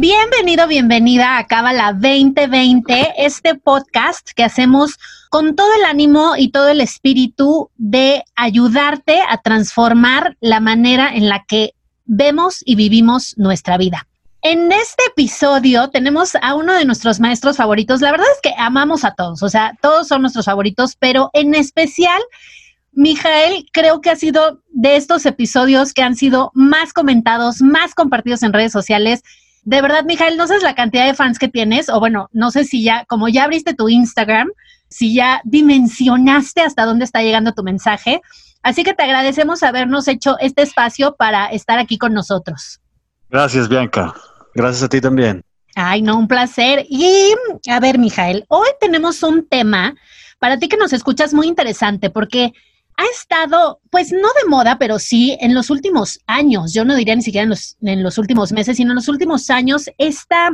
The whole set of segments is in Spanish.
Bienvenido, bienvenida a Cábala 2020, este podcast que hacemos con todo el ánimo y todo el espíritu de ayudarte a transformar la manera en la que vemos y vivimos nuestra vida. En este episodio tenemos a uno de nuestros maestros favoritos. La verdad es que amamos a todos, o sea, todos son nuestros favoritos, pero en especial, Mijael creo que ha sido de estos episodios que han sido más comentados, más compartidos en redes sociales de verdad, Mijael, no sabes la cantidad de fans que tienes, o bueno, no sé si ya, como ya abriste tu Instagram, si ya dimensionaste hasta dónde está llegando tu mensaje. Así que te agradecemos habernos hecho este espacio para estar aquí con nosotros. Gracias, Bianca. Gracias a ti también. Ay, no, un placer. Y a ver, Mijael, hoy tenemos un tema para ti que nos escuchas muy interesante porque ha estado, pues no de moda, pero sí en los últimos años, yo no diría ni siquiera en los, últimos meses, sino en los últimos años, esta,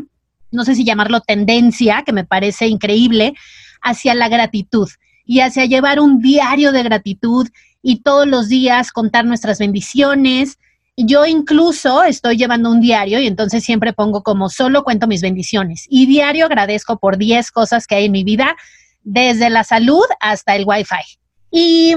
no sé si llamarlo tendencia, que me parece increíble, hacia la gratitud y hacia llevar un diario de gratitud y todos los días contar nuestras bendiciones. Yo incluso estoy llevando un diario y entonces siempre pongo como solo cuento mis bendiciones y diario agradezco por 10 cosas que hay en mi vida, desde la salud hasta el wifi. Y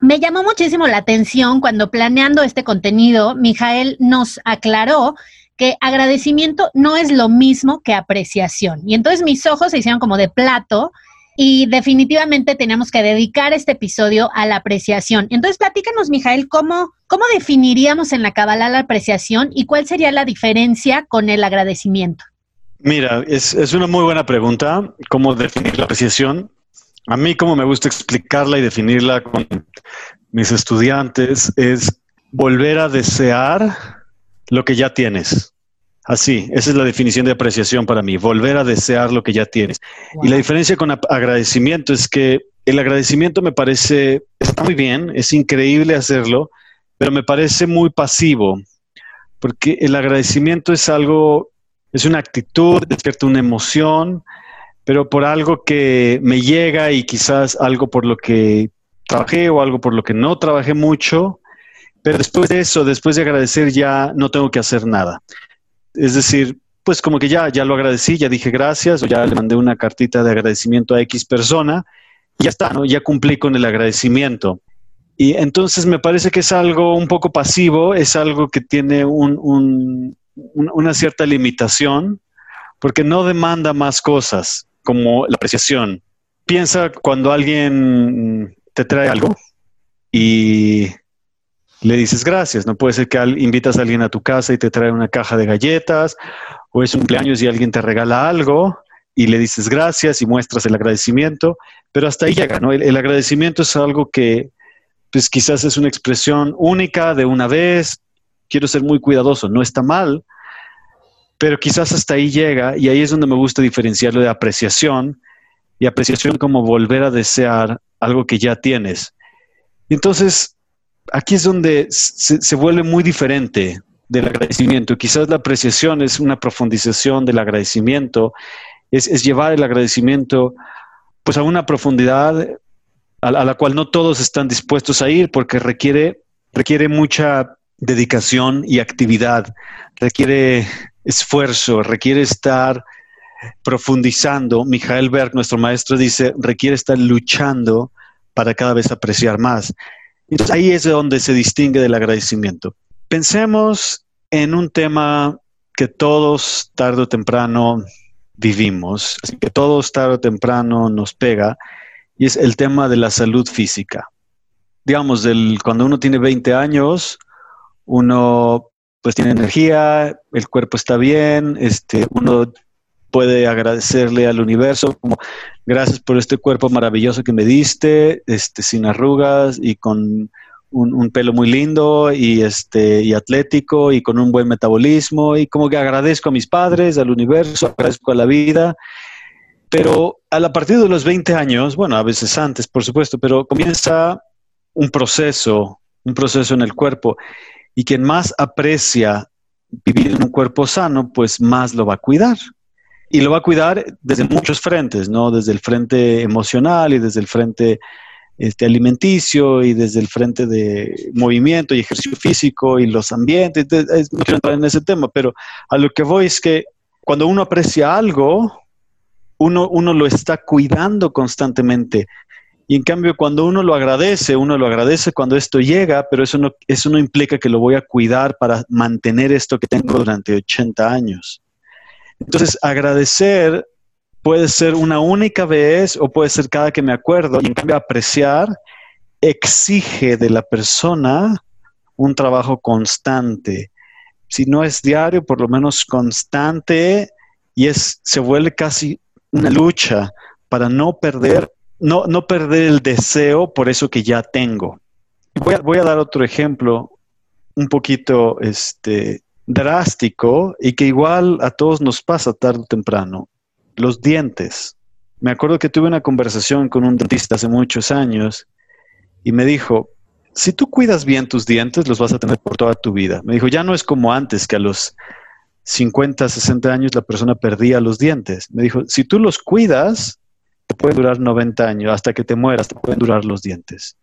me llamó muchísimo la atención cuando planeando este contenido, Mijael nos aclaró que agradecimiento no es lo mismo que apreciación. Y entonces mis ojos se hicieron como de plato y definitivamente tenemos que dedicar este episodio a la apreciación. Entonces platícanos, Mijael, ¿cómo, cómo definiríamos en la Kabbalah la apreciación y cuál sería la diferencia con el agradecimiento? Mira, es, es una muy buena pregunta, ¿cómo definir la apreciación? A mí como me gusta explicarla y definirla con mis estudiantes es volver a desear lo que ya tienes. Así, esa es la definición de apreciación para mí, volver a desear lo que ya tienes. Y la diferencia con agradecimiento es que el agradecimiento me parece, está muy bien, es increíble hacerlo, pero me parece muy pasivo, porque el agradecimiento es algo, es una actitud, despierta una emoción, pero por algo que me llega y quizás algo por lo que trabajé o algo por lo que no trabajé mucho, pero después de eso, después de agradecer ya no tengo que hacer nada. Es decir, pues como que ya, ya lo agradecí, ya dije gracias o ya le mandé una cartita de agradecimiento a X persona y ya está, ¿no? Ya cumplí con el agradecimiento. Y entonces me parece que es algo un poco pasivo, es algo que tiene una cierta limitación porque no demanda más cosas como la apreciación. Piensa cuando alguien te trae algo y le dices gracias. No puede ser que invitas a alguien a tu casa y te trae una caja de galletas o es un cumpleaños y alguien te regala algo y le dices gracias y muestras el agradecimiento, pero hasta ahí llega, ¿no? El, agradecimiento es algo que pues quizás es una expresión única de una vez, quiero ser muy cuidadoso, no está mal, pero quizás hasta ahí llega y ahí es donde me gusta diferenciarlo de apreciación y apreciación como volver a desear algo que ya tienes. Entonces, aquí es donde se, vuelve muy diferente del agradecimiento. Quizás la apreciación es una profundización del agradecimiento, es, llevar el agradecimiento pues a una profundidad a, la cual no todos están dispuestos a ir porque requiere, requiere mucha dedicación y actividad, requiere esfuerzo, requiere estar profundizando. Mijael Berg, nuestro maestro, dice, requiere estar luchando para cada vez apreciar más. Ahí es donde se distingue del agradecimiento. Pensemos en un tema que todos tarde o temprano vivimos, que todos tarde o temprano nos pega, y es el tema de la salud física. Digamos, del, cuando uno tiene 20 años, uno pues tiene energía, el cuerpo está bien, este, uno puede agradecerle al universo como gracias por este cuerpo maravilloso que me diste, este, sin arrugas y con un, pelo muy lindo y este y atlético y con un buen metabolismo y como que agradezco a mis padres, al universo, agradezco a la vida. Pero a la partir de los 20 años, bueno, a veces antes, por supuesto, pero comienza un proceso, un proceso en el cuerpo. Y quien más aprecia vivir en un cuerpo sano, pues más lo va a cuidar. Y lo va a cuidar desde muchos frentes, ¿no? Desde el frente emocional y desde el frente este, alimenticio y desde el frente de movimiento y ejercicio físico y los ambientes. No quiero entrar en ese tema, pero a lo que voy es que cuando uno aprecia algo, uno, uno lo está cuidando constantemente. Y en cambio, cuando uno lo agradece, uno lo agradece cuando esto llega, pero eso no, eso no implica que lo voy a cuidar para mantener esto que tengo durante 80 años. Entonces, agradecer puede ser una única vez o puede ser cada que me acuerdo. Y en cambio, apreciar exige de la persona un trabajo constante. Si no es diario, por lo menos constante y es, se vuelve casi una lucha para no perder, no, no perder el deseo por eso que ya tengo. Voy a, voy a dar otro ejemplo un poquito este, drástico y que igual a todos nos pasa tarde o temprano los dientes. Me acuerdo que tuve una conversación con un dentista hace muchos años y me dijo, si tú cuidas bien tus dientes, los vas a tener por toda tu vida. Me dijo, ya no es como antes, que a los 50, 60 años la persona perdía los dientes. Me dijo, si tú los cuidas, pueden durar 90 años, hasta que te mueras, te pueden durar los dientes.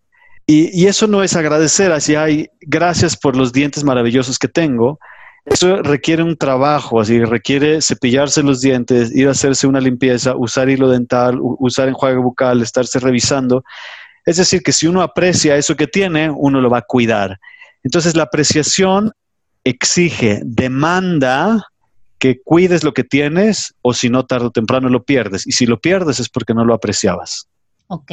Y, y eso no es agradecer, así hay gracias por los dientes maravillosos que tengo, eso requiere un trabajo, así requiere cepillarse los dientes, ir a hacerse una limpieza, usar hilo dental, usar enjuague bucal, estarse revisando. Es decir, que si uno aprecia eso que tiene, uno lo va a cuidar. Entonces la apreciación exige, demanda que cuides lo que tienes o si no tarde o temprano lo pierdes. Y si lo pierdes es porque no lo apreciabas. Ok,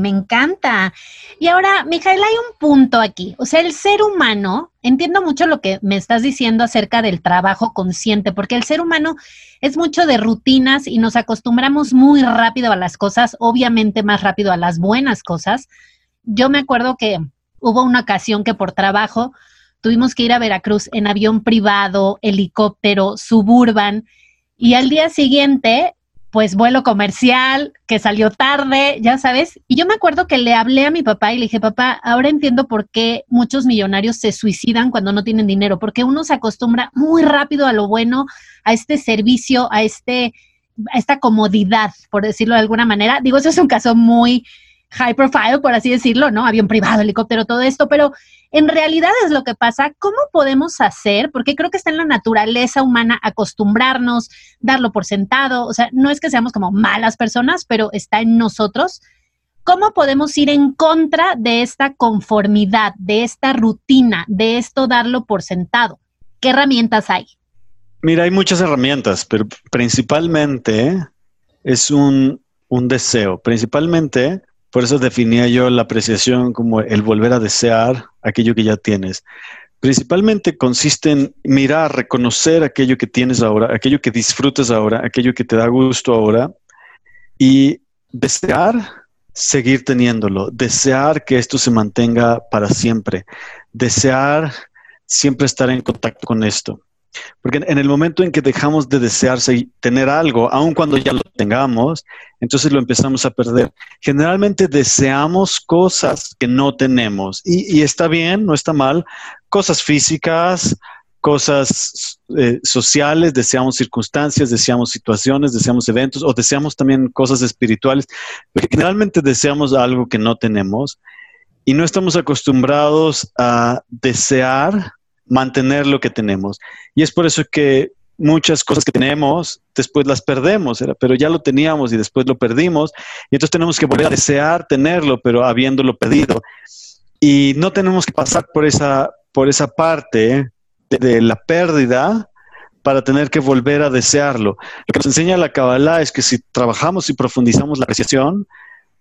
me encanta. Y ahora, Mijael, hay un punto aquí. O sea, el ser humano, entiendo mucho lo que me estás diciendo acerca del trabajo consciente, porque el ser humano es mucho de rutinas y nos acostumbramos muy rápido a las cosas, obviamente más rápido a las buenas cosas. Yo me acuerdo que hubo una ocasión que por trabajo tuvimos que ir a Veracruz en avión privado, helicóptero, suburban, y al día siguiente pues vuelo comercial, que salió tarde, ya sabes. Y yo me acuerdo que le hablé a mi papá y le dije, papá, ahora entiendo por qué muchos millonarios se suicidan cuando no tienen dinero, porque uno se acostumbra muy rápido a lo bueno, a este servicio, a este a esta comodidad, por decirlo de alguna manera. Digo, eso es un caso muy high profile, por así decirlo, ¿no? Avión privado, helicóptero, todo esto, pero en realidad es lo que pasa. ¿Cómo podemos hacer? Porque creo que está en la naturaleza humana acostumbrarnos, darlo por sentado. O sea, no es que seamos como malas personas, pero está en nosotros. ¿Cómo podemos ir en contra de esta conformidad, de esta rutina, de esto darlo por sentado? ¿Qué herramientas hay? Mira, hay muchas herramientas, pero principalmente es un, un deseo. Principalmente por eso definía yo la apreciación como el volver a desear aquello que ya tienes. Principalmente consiste en mirar, reconocer aquello que tienes ahora, aquello que disfrutas ahora, aquello que te da gusto ahora y desear seguir teniéndolo, desear que esto se mantenga para siempre, desear siempre estar en contacto con esto. Porque en el momento en que dejamos de desearse tener algo, aun cuando ya lo tengamos, entonces lo empezamos a perder. Generalmente deseamos cosas que no tenemos. Y, está bien, no está mal, cosas físicas, cosas eh, sociales, deseamos circunstancias, deseamos situaciones, deseamos eventos o deseamos también cosas espirituales, porque generalmente deseamos algo que no tenemos y no estamos acostumbrados a desear mantener lo que tenemos. Y es por eso que muchas cosas que tenemos, después las perdemos, pero ya lo teníamos y después lo perdimos, y entonces tenemos que volver a desear tenerlo, pero habiéndolo perdido. Y no tenemos que pasar por esa, por esa parte de, la pérdida para tener que volver a desearlo. Lo que nos enseña la Kabbalah es que si trabajamos y profundizamos la apreciación,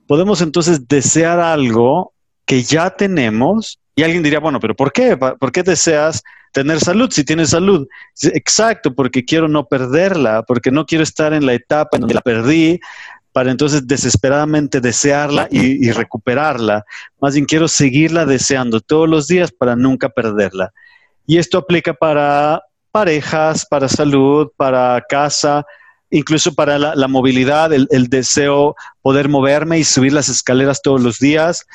podemos entonces desear algo que ya tenemos y alguien diría, bueno, pero ¿por qué? ¿Por qué deseas tener salud si tienes salud? Exacto, porque quiero no perderla, porque no quiero estar en la etapa en donde la perdí para entonces desesperadamente desearla y, y recuperarla. Más bien quiero seguirla deseando todos los días para nunca perderla. Y esto aplica para parejas, para salud, para casa, incluso para la, movilidad, el, deseo poder moverme y subir las escaleras todos los días,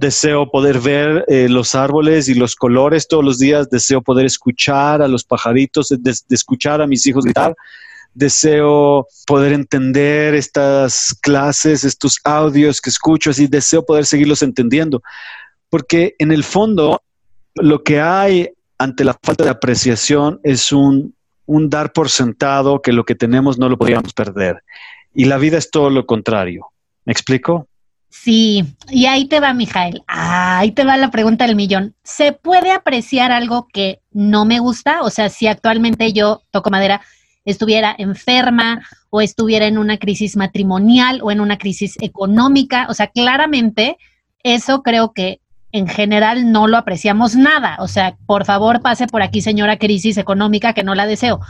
deseo poder ver eh, los árboles y los colores todos los días, deseo poder escuchar a los pajaritos, de, escuchar a mis hijos gritar, deseo poder entender estas clases, estos audios que escucho, así deseo poder seguirlos entendiendo, porque en el fondo lo que hay ante la falta de apreciación es un un dar por sentado que lo que tenemos no lo podríamos perder. Y la vida es todo lo contrario. ¿Me explico? Sí, y ahí te va, Mijael. ahí te va la pregunta del millón. ¿Se puede apreciar algo que no me gusta? O sea, si actualmente yo, toco madera, estuviera enferma o estuviera en una crisis matrimonial o en una crisis económica, o sea, claramente eso creo que en general no lo apreciamos nada. O sea, por favor pase por aquí, señora crisis económica, que no la deseo.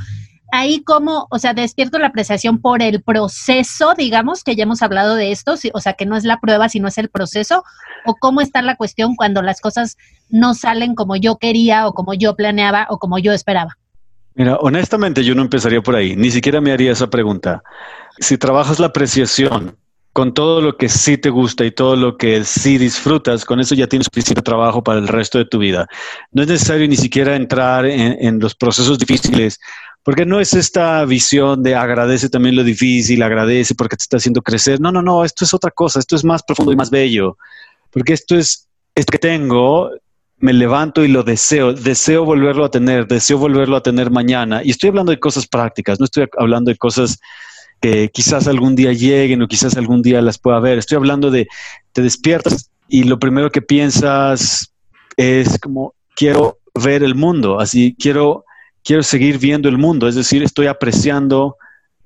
Ahí como, o sea, despierto la apreciación por el proceso, digamos, que ya hemos hablado de esto, o sea, que no es la prueba, sino es el proceso, o cómo está la cuestión cuando las cosas no salen como yo quería o como yo planeaba o como yo esperaba. Mira, honestamente yo no empezaría por ahí, ni siquiera me haría esa pregunta. Si trabajas la apreciación con todo lo que sí te gusta y todo lo que sí disfrutas, con eso ya tienes suficiente trabajo para el resto de tu vida. No es necesario ni siquiera entrar en, los procesos difíciles, porque no es esta visión de agradece también lo difícil, agradece porque te está haciendo crecer. No, no, no, esto es otra cosa, esto es más profundo y más bello, porque esto es, esto que tengo, me levanto y lo deseo, deseo volverlo a tener, deseo volverlo a tener mañana. Y estoy hablando de cosas prácticas, no estoy hablando de cosas que quizás algún día lleguen o quizás algún día las pueda ver. Estoy hablando de, te despiertas y lo primero que piensas es como, quiero ver el mundo, así, quiero, quiero seguir viendo el mundo, es decir, estoy apreciando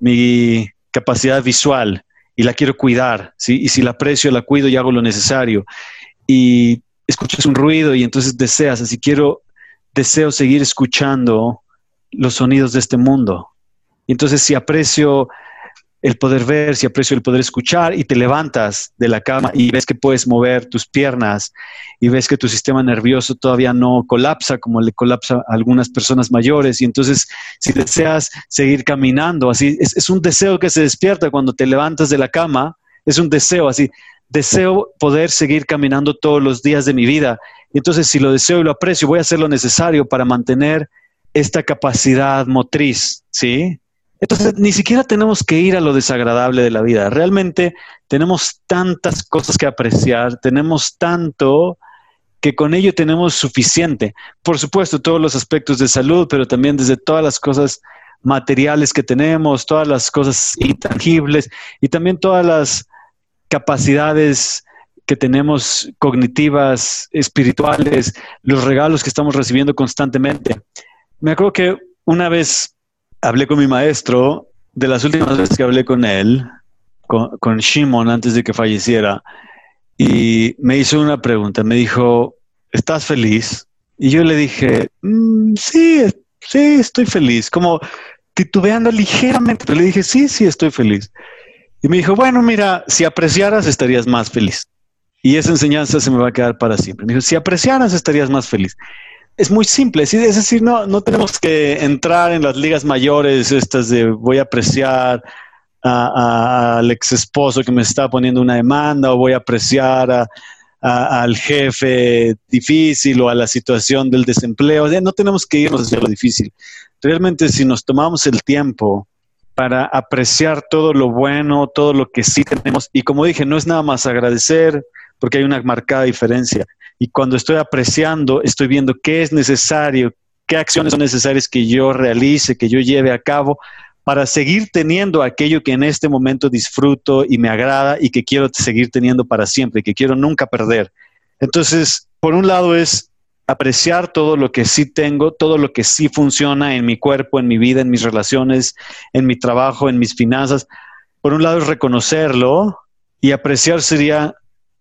mi capacidad visual y la quiero cuidar, ¿sí? Y si la aprecio, la cuido y hago lo necesario. Y escuchas un ruido y entonces deseas, así quiero, deseo seguir escuchando los sonidos de este mundo. Y entonces si aprecio el poder ver, si aprecio el poder escuchar y te levantas de la cama y ves que puedes mover tus piernas y ves que tu sistema nervioso todavía no colapsa como le colapsa a algunas personas mayores y entonces si deseas seguir caminando, así es, un deseo que se despierta cuando te levantas de la cama, es un deseo así, deseo poder seguir caminando todos los días de mi vida. Y entonces si lo deseo y lo aprecio, voy a hacer lo necesario para mantener esta capacidad motriz, ¿sí? Entonces, ni siquiera tenemos que ir a lo desagradable de la vida. Realmente tenemos tantas cosas que apreciar, tenemos tanto que con ello tenemos suficiente. Por supuesto, todos los aspectos de salud, pero también desde todas las cosas materiales que tenemos, todas las cosas intangibles y también todas las capacidades que tenemos cognitivas, espirituales, los regalos que estamos recibiendo constantemente. Me acuerdo que una vez hablé con mi maestro, de las últimas veces que hablé con él, con, Shimon antes de que falleciera, y me hizo una pregunta, me dijo, ¿estás feliz? Y yo le dije, mm, sí, sí, estoy feliz, como titubeando ligeramente, pero le dije, sí, sí, estoy feliz. Y me dijo, bueno, mira, si apreciaras estarías más feliz. Y esa enseñanza se me va a quedar para siempre. Me dijo, si apreciaras estarías más feliz es muy simple, es decir, no, no tenemos que entrar en las ligas mayores, estas de voy a apreciar al ex esposo que me está poniendo una demanda o voy a apreciar al jefe difícil o a la situación del desempleo. no tenemos que irnos hacia lo difícil. Realmente si nos tomamos el tiempo para apreciar todo lo bueno, todo lo que sí tenemos, y como dije, no es nada más agradecer, porque hay una marcada diferencia y cuando estoy apreciando, estoy viendo qué es necesario, qué acciones son necesarias que yo realice, que yo lleve a cabo para seguir teniendo aquello que en este momento disfruto y me agrada y que quiero seguir teniendo para siempre, que quiero nunca perder. Entonces, por un lado es apreciar todo lo que sí tengo, todo lo que sí funciona en mi cuerpo, en mi vida, en mis relaciones, en mi trabajo, en mis finanzas. Por un lado es reconocerlo y apreciar sería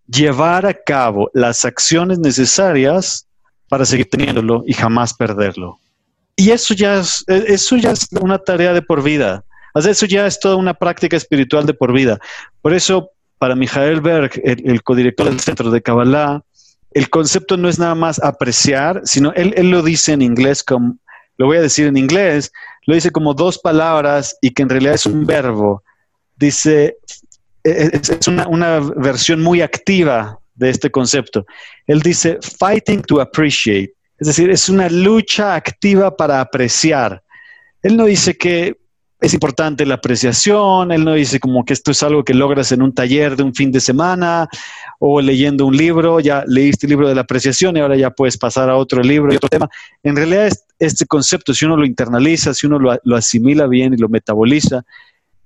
llevar a cabo las acciones necesarias para seguir teniéndolo y jamás perderlo. Y eso ya es, e, eso ya es una tarea de por vida. Eso ya es toda una práctica espiritual de por vida. Por eso, para Mijael Berg, el, codirector del Centro de Kabbalah, el concepto no es nada más apreciar, sino él, él lo dice en inglés como, lo voy a decir en inglés, lo dice como dos palabras y que en realidad es un verbo. Dice, es, una versión muy activa de este concepto. Él dice, fighting to appreciate. Es decir, es una lucha activa para apreciar. Él no dice que es importante la apreciación, él no dice como que esto es algo que logras en un taller de un fin de semana o leyendo un libro, ya leíste el libro de la apreciación y ahora ya puedes pasar a otro libro y otro tema. En realidad este concepto, si uno lo internaliza, si uno lo, asimila bien y lo metaboliza,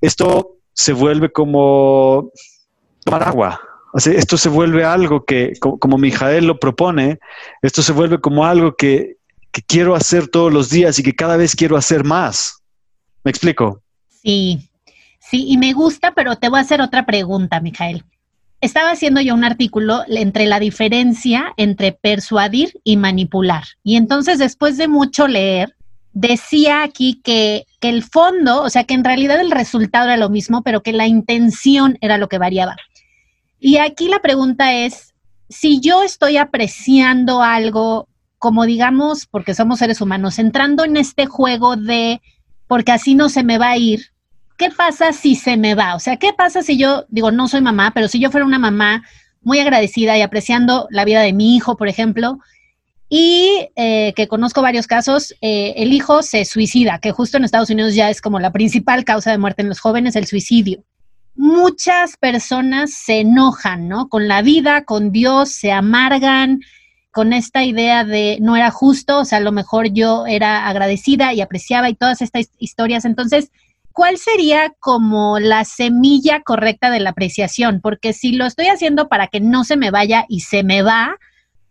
esto se vuelve como tomar agua. esto se vuelve algo que, como, Mijael lo propone, esto se vuelve como algo que quiero hacer todos los días y que cada vez quiero hacer más. ¿Me explico? Sí, sí, y me gusta, pero te voy a hacer otra pregunta, Mijael. Estaba haciendo yo un artículo entre la diferencia entre persuadir y manipular. Y entonces, después de mucho leer, decía aquí que, que el fondo, o sea, que en realidad el resultado era lo mismo, pero que la intención era lo que variaba. Y aquí la pregunta es, si yo estoy apreciando algo, como digamos, porque somos seres humanos, entrando en este juego de porque así no se me va a ir. ¿Qué pasa si se me va? O sea, ¿qué pasa si yo, digo, no soy mamá, pero si yo fuera una mamá muy agradecida y apreciando la vida de mi hijo, por ejemplo, y eh, que conozco varios casos, eh, el hijo se suicida, que justo en Estados Unidos ya es como la principal causa de muerte en los jóvenes, el suicidio. Muchas personas se enojan, ¿no? Con la vida, con Dios, se amargan, con esta idea de no era justo, o sea, a lo mejor yo era agradecida y apreciaba y todas estas historias. Entonces, ¿cuál sería como la semilla correcta de la apreciación? Porque si lo estoy haciendo para que no se me vaya y se me va,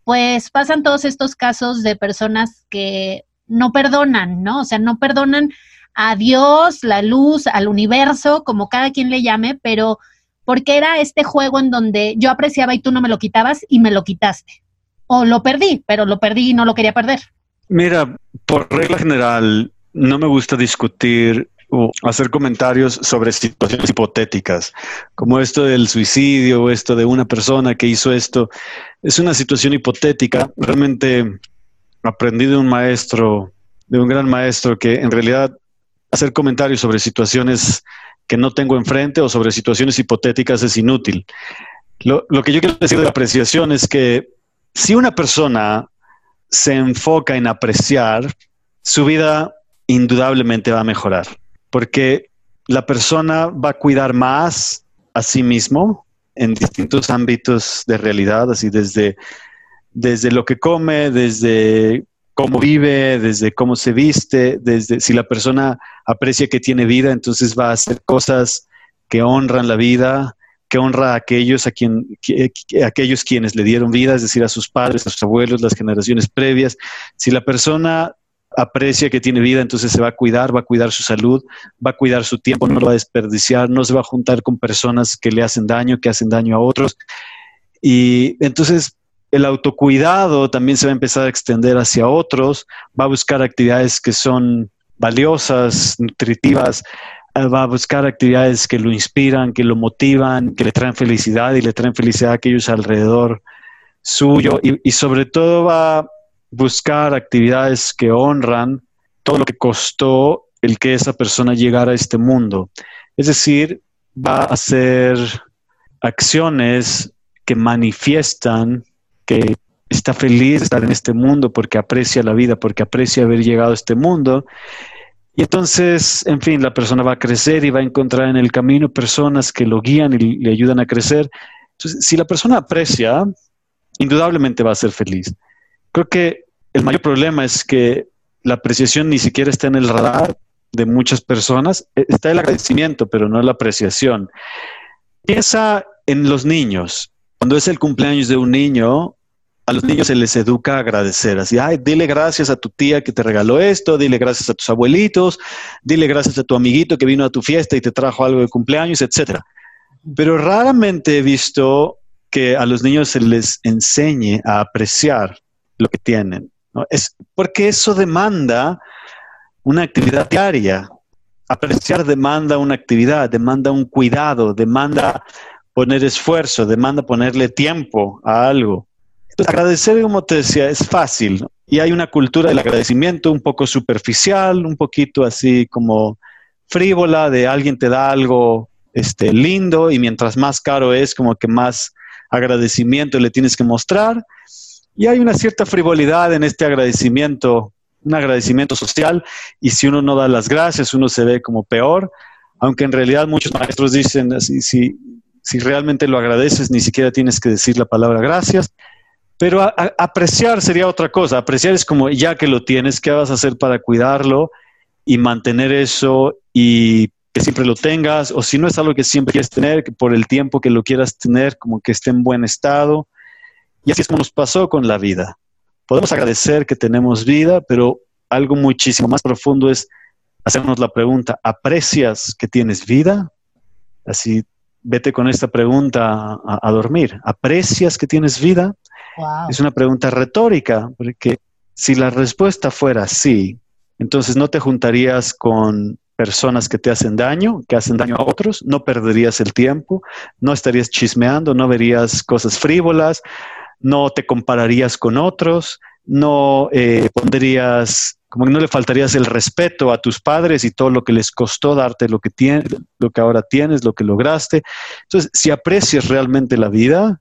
pues pasan todos estos casos de personas que no perdonan, ¿no? O sea, no perdonan a Dios, la luz, al universo, como cada quien le llame, pero porque era este juego en donde yo apreciaba y tú no me lo quitabas y me lo quitaste o lo perdí, pero lo perdí y no lo quería perder. Mira, por regla general, no me gusta discutir o hacer comentarios sobre situaciones hipotéticas, como esto del suicidio o esto de una persona que hizo esto. Es una situación hipotética. Realmente aprendí de un maestro, de un gran maestro, que en realidad hacer comentarios sobre situaciones que no tengo enfrente o sobre situaciones hipotéticas es inútil. Lo, lo que yo quiero decir de la apreciación es que si una persona se enfoca en apreciar, su vida indudablemente va a mejorar, porque la persona va a cuidar más a sí mismo en distintos ámbitos de realidad, así desde, desde lo que come, desde cómo vive, desde cómo se viste, desde si la persona aprecia que tiene vida, entonces va a hacer cosas que honran la vida, que honra a aquellos, a, quien, aquellos quienes le dieron vida, es decir, a sus padres, a sus abuelos, las generaciones previas. Si la persona aprecia que tiene vida, entonces se va a cuidar, va a cuidar su salud, va a cuidar su tiempo, no lo va a desperdiciar, no se va a juntar con personas que le hacen daño, que hacen daño a otros. Y entonces el autocuidado también se va a empezar a extender hacia otros, va a buscar actividades que son valiosas, nutritivas, va a buscar actividades que lo inspiran, que lo motivan, que le traen felicidad y le traen felicidad a aquellos alrededor suyo y, sobre todo va buscar actividades que honran todo lo que costó el que esa persona llegara a este mundo. Es decir, va a hacer acciones que manifiestan que está feliz de estar en este mundo porque aprecia la vida, porque aprecia haber llegado a este mundo y entonces, en fin, la persona va a crecer y va a encontrar en el camino personas que lo guían y le ayudan a crecer. Entonces, si la persona aprecia, indudablemente va a ser feliz. Creo que el mayor problema es que la apreciación ni siquiera está en el radar de muchas personas. E, está el agradecimiento, pero no la apreciación. Piensa en los niños. Cuando es el cumpleaños de un niño, a los niños se les educa a agradecer, así, ay, dile gracias a tu tía que te regaló esto, dile gracias a tus abuelitos, dile gracias a tu amiguito que vino a tu fiesta y te trajo algo de cumpleaños, etcétera. Pero raramente he visto que a los niños se les enseñe a apreciar lo que tienen. Es porque eso demanda una actividad diaria. Apreciar demanda una actividad, demanda un cuidado, demanda poner esfuerzo, demanda ponerle tiempo a algo agradecer, como te decía, es fácil. y hay una cultura del agradecimiento un poco superficial, un poquito así como frívola, de alguien te da algo este, lindo y mientras más caro es, como que más agradecimiento le tienes que mostrar. Y hay una cierta frivolidad en este agradecimiento, un agradecimiento social, y si uno no da las gracias, uno se ve como peor, aunque en realidad muchos maestros dicen, así, si, realmente lo agradeces, ni siquiera tienes que decir la palabra gracias. Pero apreciar sería otra cosa. Apreciar es como, ya que lo tienes, ¿qué vas a hacer para cuidarlo y mantener eso y que siempre lo tengas? O si no es algo que siempre quieres tener, que por el tiempo que lo quieras tener, como que esté en buen estado. Y así es como nos pasó con la vida. Podemos agradecer que tenemos vida, pero algo muchísimo más profundo es hacernos la pregunta, ¿aprecias que tienes vida? Así, vete con esta pregunta a dormir. ¿Aprecias que tienes vida? Es una pregunta retórica, porque si la respuesta fuera sí, entonces no te juntarías con personas que te hacen daño, que hacen daño a otros, no perderías el tiempo, no estarías chismeando, no verías cosas frívolas, no te compararías con otros, no eh, pondrías, como que no le faltarías el respeto a tus padres y todo lo que les costó darte lo que tienes, lo que ahora tienes, lo que lograste. Entonces, si aprecias realmente la vida,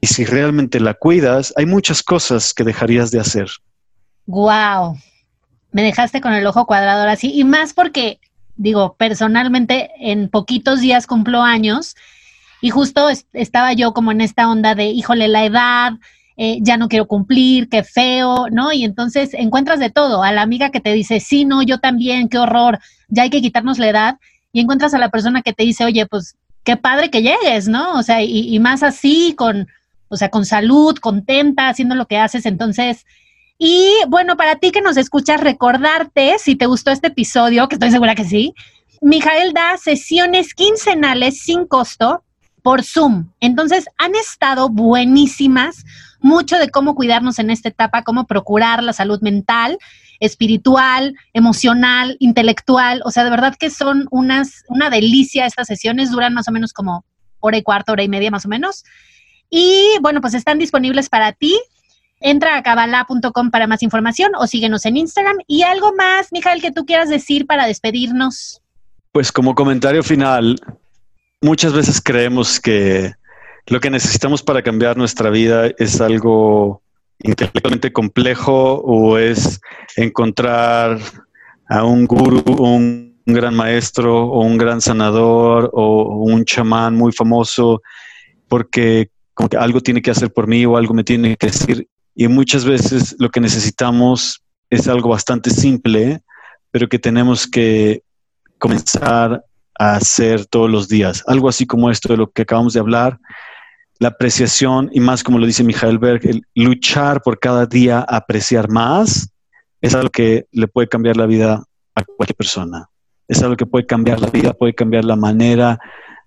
y si realmente la cuidas, hay muchas cosas que dejarías de hacer. Wow. Me dejaste con el ojo cuadrado ahora sí. Y más porque, digo, personalmente en poquitos días cumplo años y justo estaba yo como en esta onda de, híjole, la edad, eh, ya no quiero cumplir, qué feo, ¿no? Y entonces encuentras de todo, a la amiga que te dice, sí, no, yo también, qué horror, ya hay que quitarnos la edad, y encuentras a la persona que te dice, oye, pues qué padre que llegues, ¿no? O sea, y más así, con, o sea, con salud, contenta, haciendo lo que haces. Entonces, y bueno, para ti que nos escuchas, recordarte, si te gustó este episodio, que estoy segura que sí, Mijael da sesiones quincenales sin costo por Zoom. Entonces, han estado buenísimas, mucho de cómo cuidarnos en esta etapa, cómo procurar la salud mental, espiritual, emocional, intelectual. O sea, de verdad que son unas, una delicia estas sesiones, duran más o menos como hora y cuarto, hora y media más o menos. Y bueno, pues están disponibles para ti. Entra a cabala.com para más información o síguenos en Instagram. ¿Y algo más, Mijael, que tú quieras decir para despedirnos? Pues como comentario final, muchas veces creemos que lo que necesitamos para cambiar nuestra vida es algo intelectualmente complejo o es encontrar a un guru, un gran maestro o un gran sanador o un chamán muy famoso, porque como que algo tiene que hacer por mí o algo me tiene que decir. Y muchas veces lo que necesitamos es algo bastante simple, pero que tenemos que comenzar hacer todos los días. Algo así como esto de lo que acabamos de hablar, la apreciación y más como lo dice Michael Berg, luchar por cada día apreciar más, es algo que le puede cambiar la vida a cualquier persona. Es algo que puede cambiar la vida, puede cambiar la manera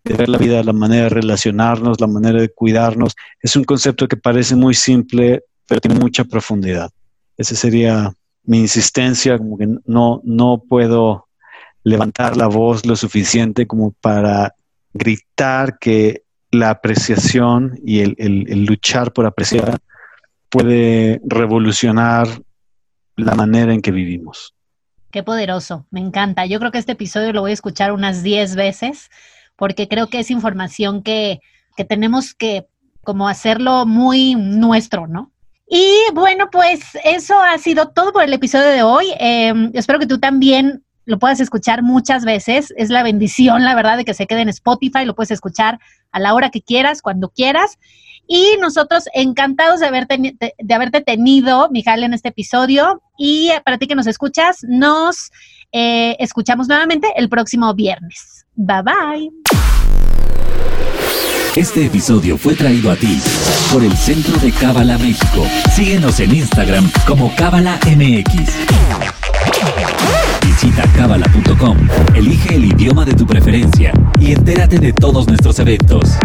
de ver la vida, la manera de relacionarnos, la manera de cuidarnos. Es un concepto que parece muy simple, pero tiene mucha profundidad. Esa sería mi insistencia, como que no, no puedo levantar la voz lo suficiente como para gritar que la apreciación y el, el luchar por apreciar puede revolucionar la manera en que vivimos. Qué poderoso, me encanta. Yo creo que este episodio lo voy a escuchar unas 10 veces porque creo que es información que, que tenemos que como hacerlo muy nuestro, ¿no? Y bueno, pues eso ha sido todo por el episodio de hoy. Em, espero que tú también lo puedas escuchar muchas veces. Es la bendición, la verdad, de que se quede en Spotify. Lo puedes escuchar a la hora que quieras, cuando quieras. Y nosotros encantados de haberte, de haberte tenido, Mijal, en este episodio. Y para ti que nos escuchas, nos eh, escuchamos nuevamente el próximo viernes. Bye bye. Este episodio fue traído a ti por el Centro de Cábala México. Síguenos en Instagram como Cábala MX. Visita cábala.com, elige el idioma de tu preferencia y entérate de todos nuestros eventos.